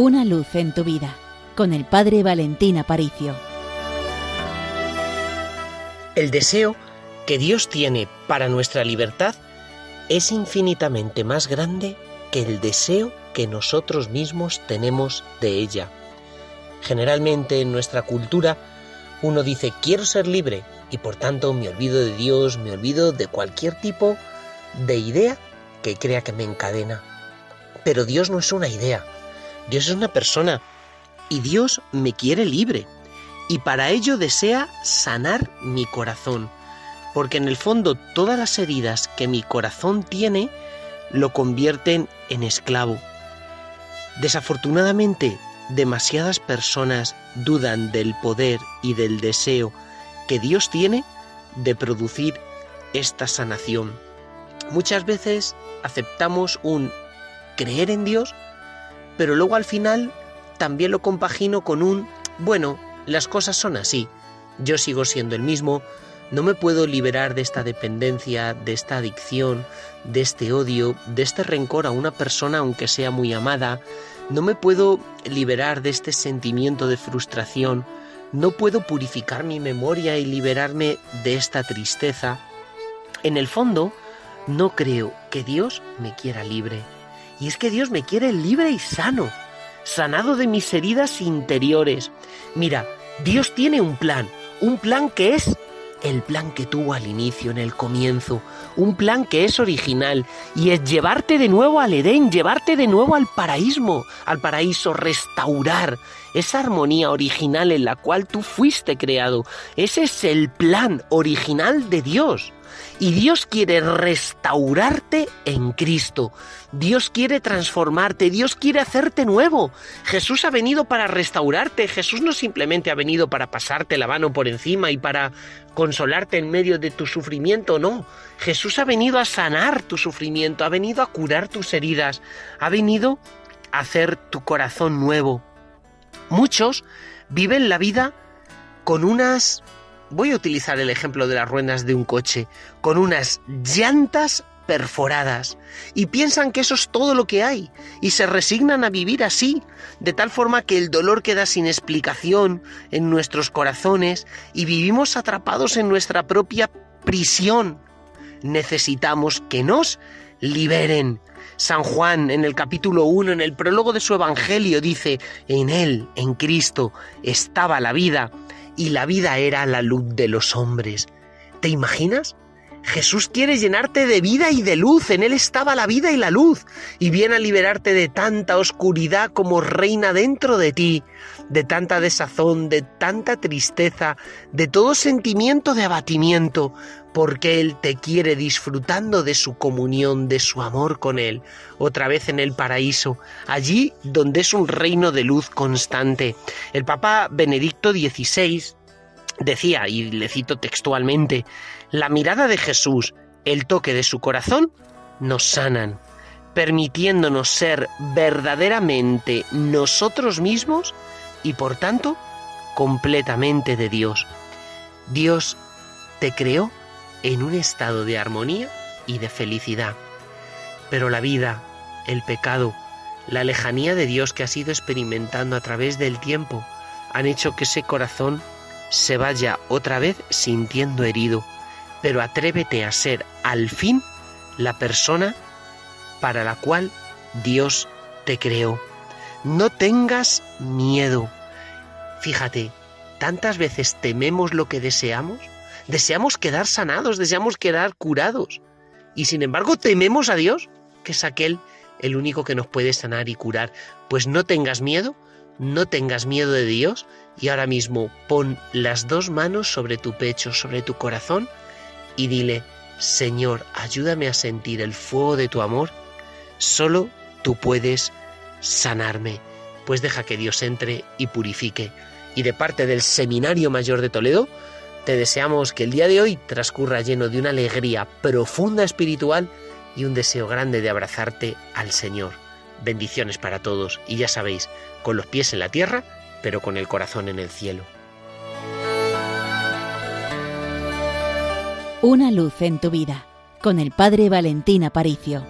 Una luz en tu vida con el Padre Valentín Aparicio. El deseo que Dios tiene para nuestra libertad es infinitamente más grande que el deseo que nosotros mismos tenemos de ella. Generalmente en nuestra cultura uno dice quiero ser libre y por tanto me olvido de Dios, me olvido de cualquier tipo de idea que crea que me encadena. Pero Dios no es una idea, Dios es una persona y Dios me quiere libre y para ello desea sanar mi corazón, porque en el fondo todas las heridas que mi corazón tiene lo convierten en esclavo. Desafortunadamente, demasiadas personas dudan del poder y del deseo que Dios tiene de producir esta sanación. Muchas veces aceptamos un creer en Dios, pero luego al final también lo compagino con un, bueno, las cosas son así, yo sigo siendo el mismo, no me puedo liberar de esta dependencia, de esta adicción, de este odio, de este rencor a una persona aunque sea muy amada, no me puedo liberar de este sentimiento de frustración, no puedo purificar mi memoria y liberarme de esta tristeza. En el fondo, no creo que Dios me quiera libre. Y es que Dios me quiere libre y sano, sanado de mis heridas interiores. Mira, Dios tiene un plan, un plan que es el plan que tuvo al inicio, en el comienzo, un plan que es original y es llevarte de nuevo al Edén, llevarte de nuevo al paraíso, al paraíso, restaurar esa armonía original en la cual tú fuiste creado. Ese es el plan original de Dios. Y Dios quiere restaurarte en Cristo. Dios quiere transformarte, Dios quiere hacerte nuevo. Jesús ha venido para restaurarte, Jesús no simplemente ha venido para pasarte la mano por encima y para consolarte en medio de tu sufrimiento, no. Jesús ha venido a sanar tu sufrimiento, ha venido a curar tus heridas, ha venido a hacer tu corazón nuevo. Muchos viven la vida con unas voy a utilizar el ejemplo de las ruedas de un coche, con unas llantas perforadas y piensan que eso es todo lo que hay y se resignan a vivir así, de tal forma que el dolor queda sin explicación en nuestros corazones y vivimos atrapados en nuestra propia prisión. Necesitamos que nos liberen. San Juan en el capítulo 1, en el prólogo de su Evangelio, dice, en Él, en Cristo, estaba la vida y la vida era la luz de los hombres. ¿Te imaginas? Jesús quiere llenarte de vida y de luz, en Él estaba la vida y la luz, y viene a liberarte de tanta oscuridad como reina dentro de ti, de tanta desazón, de tanta tristeza, de todo sentimiento de abatimiento, porque Él te quiere disfrutando de su comunión, de su amor con Él, otra vez en el paraíso, allí donde es un reino de luz constante. El Papa Benedicto XVI decía, y le cito textualmente, la mirada de Jesús, el toque de su corazón, nos sanan, permitiéndonos ser verdaderamente nosotros mismos y por tanto completamente de Dios. Dios te creó en un estado de armonía y de felicidad. Pero la vida, el pecado, la lejanía de Dios que has ido experimentando a través del tiempo han hecho que ese corazón se vaya otra vez sintiendo herido. Pero atrévete a ser al fin la persona para la cual Dios te creó. No tengas miedo. Fíjate, tantas veces tememos lo que deseamos Deseamos quedar sanados, deseamos quedar curados. Y sin embargo tememos a Dios, que es aquel el único que nos puede sanar y curar. Pues no tengas miedo, no tengas miedo de Dios y ahora mismo pon las dos manos sobre tu pecho, sobre tu corazón y dile, Señor, ayúdame a sentir el fuego de tu amor. Solo tú puedes sanarme. Pues deja que Dios entre y purifique. Y de parte del Seminario Mayor de Toledo, te deseamos que el día de hoy transcurra lleno de una alegría profunda espiritual y un deseo grande de abrazarte al Señor. Bendiciones para todos y ya sabéis, con los pies en la tierra, pero con el corazón en el cielo. Una luz en tu vida, con el Padre Valentín Aparicio.